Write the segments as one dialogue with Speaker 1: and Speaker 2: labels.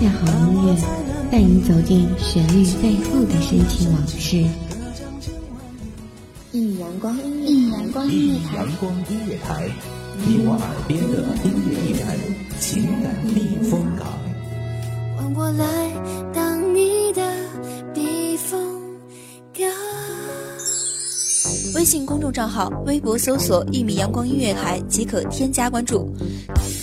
Speaker 1: 下好音乐，带你走进旋律背后的深情往事。
Speaker 2: 一米阳光音乐，
Speaker 3: 一米阳光音乐台，
Speaker 4: 阳光音乐台，你我耳边的音乐驿站，情感避风港。
Speaker 5: 换我来当你的避风港。
Speaker 3: 微信公众账号、微博搜索“一米阳光音乐台”即可添加关注。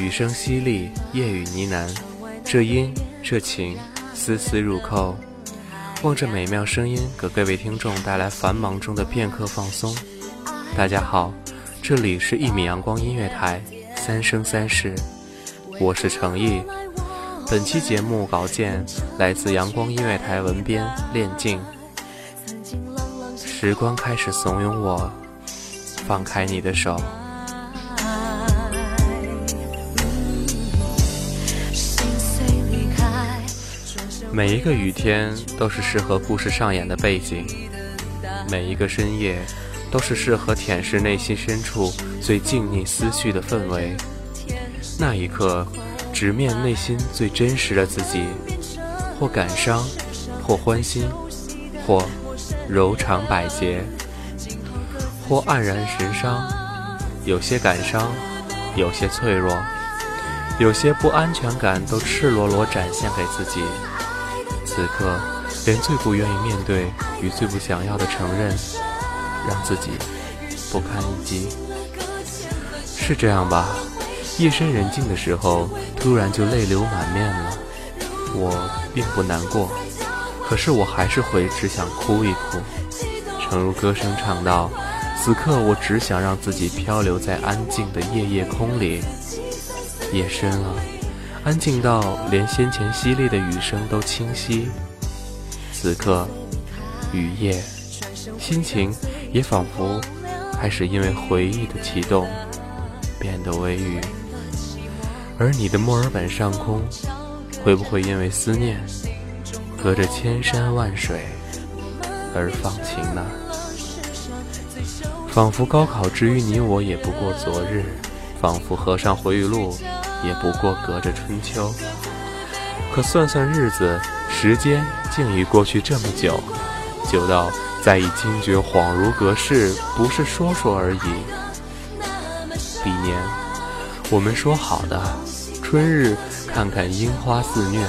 Speaker 6: 雨声淅沥，夜雨呢喃，这音这情，丝丝入扣。望着美妙声音，给各位听众带来繁忙中的片刻放松。大家好，这里是一米阳光音乐台，三生三世，我是程毅。本期节目稿件来自阳光音乐台文编练静。时光开始怂恿我，放开你的手。每一个雨天都是适合故事上演的背景，每一个深夜都是适合舔舐内心深处最静谧思绪的氛围。那一刻，直面内心最真实的自己，或感伤，或欢欣，或柔肠百结，或黯然神伤。有些感伤，有些脆弱，有些不安全感都赤裸裸展现给自己。此刻，连最不愿意面对与最不想要的承认，让自己不堪一击。是这样吧？夜深人静的时候，突然就泪流满面了。我并不难过，可是我还是会只想哭一哭。诚如歌声唱道：“此刻我只想让自己漂流在安静的夜夜空里。”夜深了。安静到连先前淅沥的雨声都清晰。此刻，雨夜，心情也仿佛开始因为回忆的启动，变得微雨。而你的墨尔本上空，会不会因为思念，隔着千山万水而放晴呢？仿佛高考之于你我也不过昨日，仿佛合上回忆录。也不过隔着春秋，可算算日子，时间竟已过去这么久，久到再已惊觉恍如隔世，不是说说而已。彼年，我们说好的，春日看看樱花肆虐，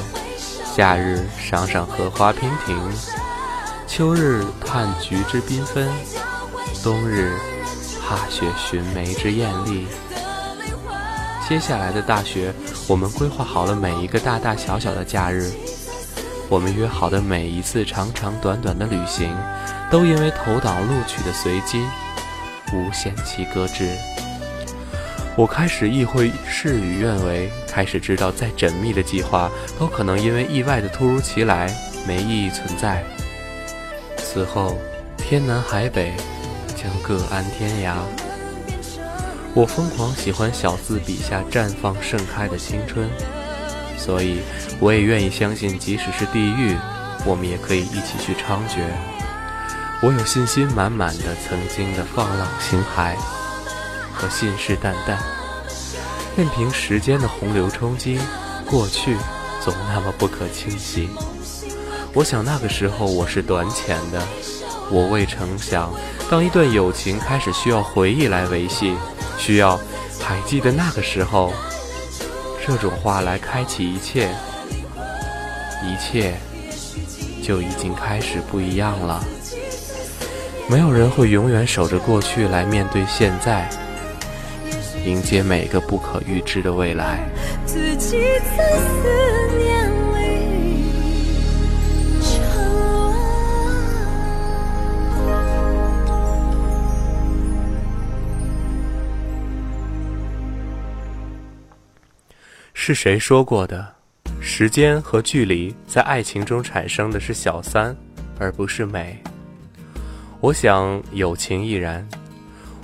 Speaker 6: 夏日赏赏荷花娉婷，秋日探菊之缤纷，冬日踏雪寻梅之艳丽。接下来的大学，我们规划好了每一个大大小小的假日，我们约好的每一次长长短短的旅行，都因为投档录取的随机，无限期搁置。我开始意会事与愿违，开始知道再缜密的计划，都可能因为意外的突如其来没意义存在。此后，天南海北，将各安天涯。我疯狂喜欢小字笔下绽放盛开的青春，所以我也愿意相信，即使是地狱，我们也可以一起去猖獗。我有信心满满的曾经的放浪形骸和信誓旦旦，任凭时间的洪流冲击，过去总那么不可侵袭。我想那个时候我是短浅的，我未曾想，当一段友情开始需要回忆来维系。需要还记得那个时候，这种话来开启一切，一切就已经开始不一样了。没有人会永远守着过去来面对现在，迎接每个不可预知的未来。
Speaker 5: 自己思念
Speaker 6: 是谁说过的？时间和距离在爱情中产生的是小三，而不是美。我想友情亦然。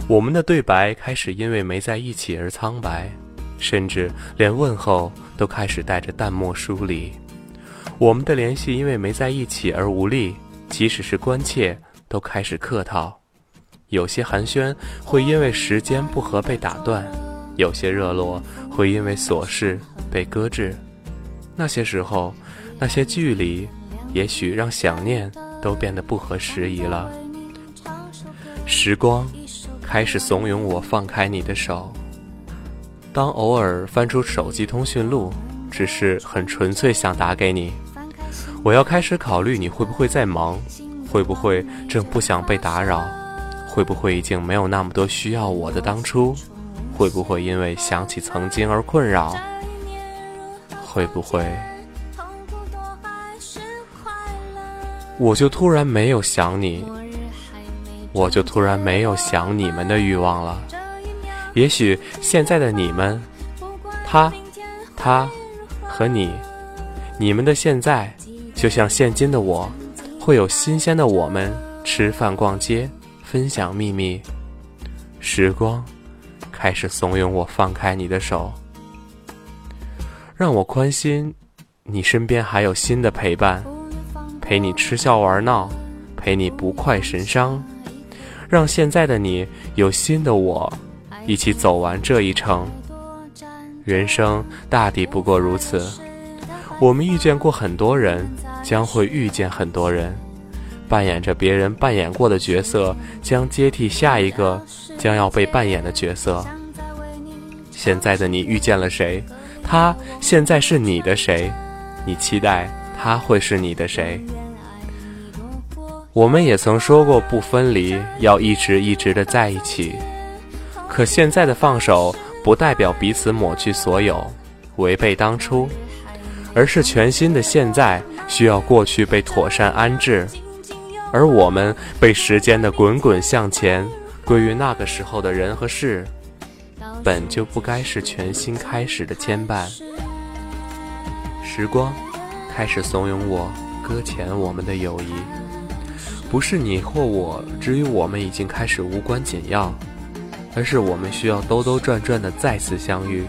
Speaker 6: 我们的对白开始因为没在一起而苍白，甚至连问候都开始带着淡漠疏离。我们的联系因为没在一起而无力，即使是关切都开始客套。有些寒暄会因为时间不合被打断，有些热络会因为琐事被搁置。那些时候，那些距离，也许让想念都变得不合时宜了。时光开始怂恿我放开你的手。当偶尔翻出手机通讯录，只是很纯粹想打给你。我要开始考虑你会不会在忙，会不会正不想被打扰，会不会已经没有那么多需要我的当初，会不会因为想起曾经而困扰。会不会，我就突然没有想你，我就突然没有想你们的欲望了。也许现在的你们，他、他和你，你们的现在，就像现今的我，会有新鲜的我们吃饭、逛街、分享秘密。时光开始怂恿我放开你的手。让我宽心，你身边还有新的陪伴，陪你吃笑玩闹，陪你不快神伤，让现在的你有新的我，一起走完这一程。人生大抵不过如此，我们遇见过很多人，将会遇见很多人，扮演着别人扮演过的角色，将接替下一个将要被扮演的角色。现在的你遇见了谁？他现在是你的谁？你期待他会是你的谁？我们也曾说过不分离，要一直一直的在一起。可现在的放手，不代表彼此抹去所有，违背当初，而是全新的现在需要过去被妥善安置，而我们被时间的滚滚向前，归于那个时候的人和事。本就不该是全新开始的牵绊。时光开始怂恿我搁浅我们的友谊，不是你或我，至于我们已经开始无关紧要，而是我们需要兜兜转转的再次相遇，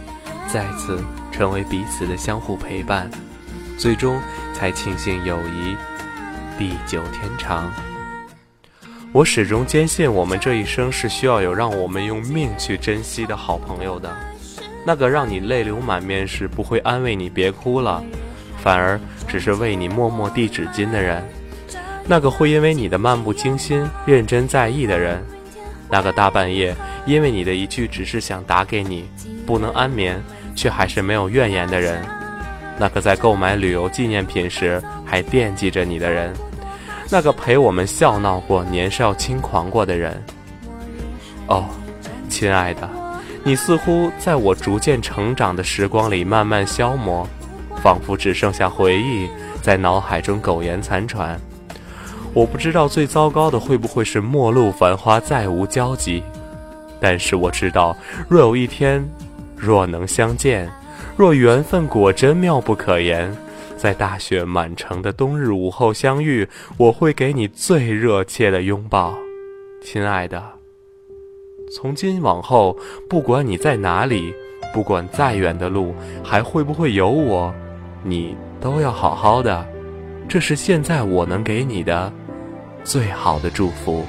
Speaker 6: 再次成为彼此的相互陪伴，最终才庆幸友谊地久天长。我始终坚信，我们这一生是需要有让我们用命去珍惜的好朋友的。那个让你泪流满面时不会安慰你别哭了，反而只是为你默默递纸巾的人；那个会因为你的漫不经心认真在意的人；那个大半夜因为你的一句只是想打给你不能安眠却还是没有怨言的人；那个在购买旅游纪念品时还惦记着你的人。那个陪我们笑闹过、年少轻狂过的人，哦，亲爱的，你似乎在我逐渐成长的时光里慢慢消磨，仿佛只剩下回忆在脑海中苟延残喘。我不知道最糟糕的会不会是陌路繁花再无交集，但是我知道，若有一天，若能相见，若缘分果真妙不可言。在大雪满城的冬日午后相遇，我会给你最热切的拥抱，亲爱的。从今往后，不管你在哪里，不管再远的路还会不会有我，你都要好好的。这是现在我能给你的最好的祝福。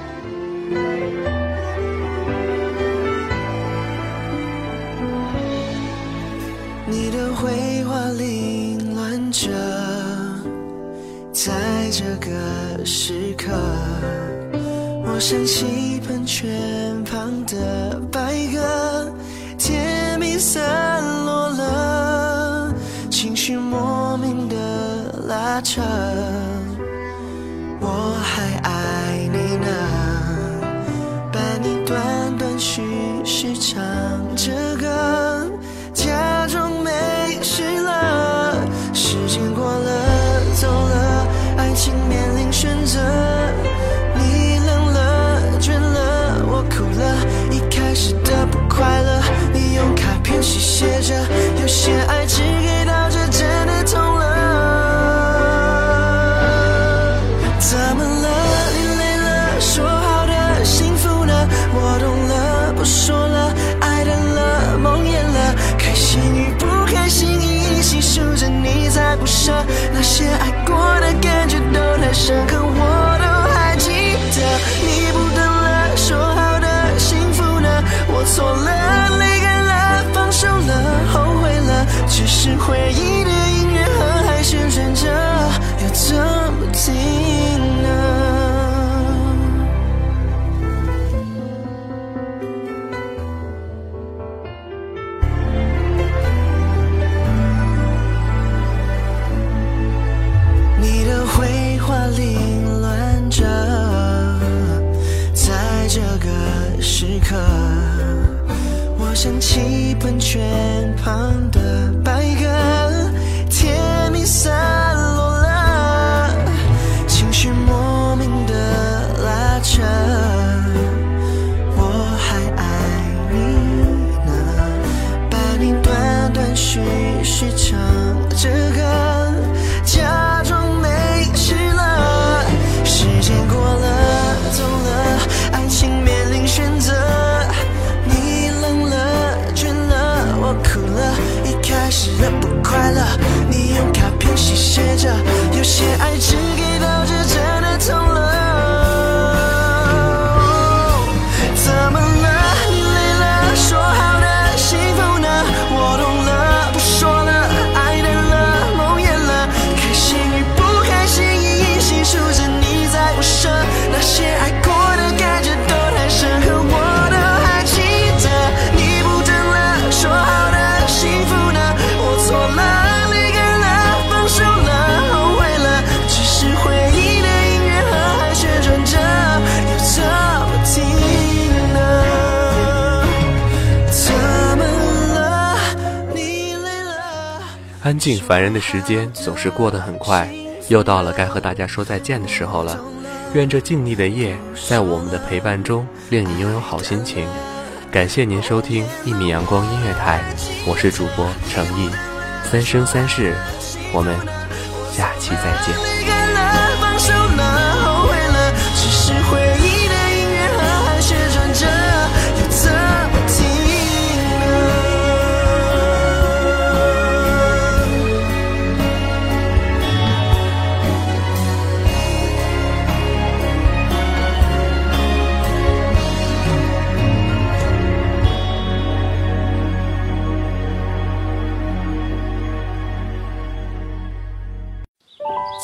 Speaker 2: 个时刻，我想起喷泉旁的白鸽，甜蜜散落了，情绪莫名的拉扯，我还爱你呢，伴你断断续续唱着歌，那些爱过的感觉都太深刻，我都还记得。你不等了，说好的幸福呢？我错了，离开了，放手了，后悔了，只是回忆旁的白鸽，甜蜜散落了，情绪莫名的拉扯，我还爱你呢，把你断断续续唱写写着，有些爱只
Speaker 6: 安静烦人的时间总是过得很快，又到了该和大家说再见的时候了。愿这静谧的夜，在我们的陪伴中，令你拥有好心情。感谢您收听一米阳光音乐台，我是主播程毅，三生三世，我们下期再见。